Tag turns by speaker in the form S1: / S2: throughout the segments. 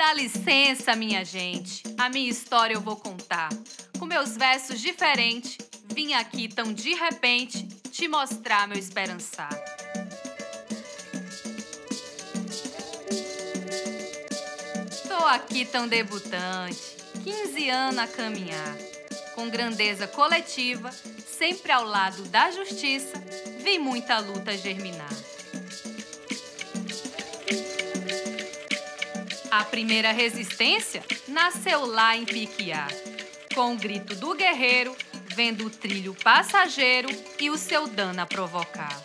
S1: dá licença, minha gente. A minha história eu vou contar. Com meus versos diferentes, vim aqui tão de repente te mostrar meu esperançar. Tô aqui tão debutante, 15 anos a caminhar, com grandeza coletiva, sempre ao lado da justiça, vi muita luta germinar. A primeira resistência nasceu lá em Piquiá, com o grito do guerreiro, vendo o trilho passageiro e o seu dano a provocar.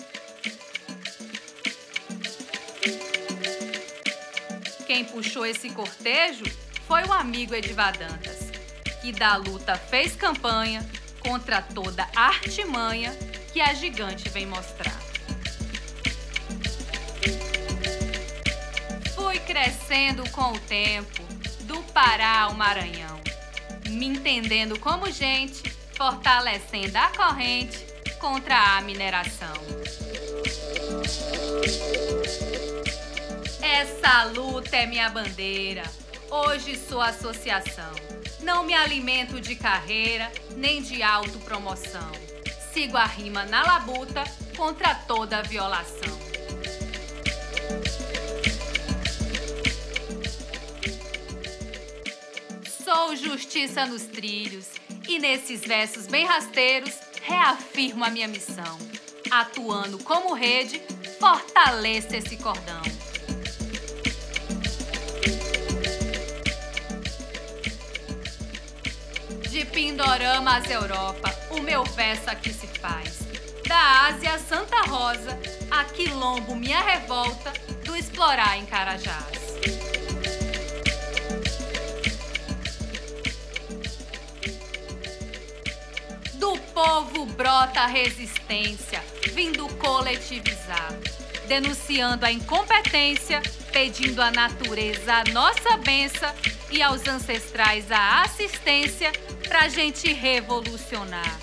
S1: Quem puxou esse cortejo foi o amigo Edivadantas, que da luta fez campanha contra toda artimanha que a gigante vem mostrar. Crescendo com o tempo, do Pará ao Maranhão, me entendendo como gente, fortalecendo a corrente contra a mineração. Essa luta é minha bandeira, hoje sou associação. Não me alimento de carreira nem de autopromoção. Sigo a rima na labuta contra toda violação. Sou justiça nos trilhos e nesses versos bem rasteiros reafirmo a minha missão. Atuando como rede, fortaleça esse cordão. De Pindorama às Europa, o meu verso aqui se faz. Da Ásia a Santa Rosa, a Quilombo minha revolta, do explorar em Carajás. povo brota resistência, vindo coletivizar, denunciando a incompetência, pedindo à natureza a nossa benção e aos ancestrais a assistência pra gente revolucionar.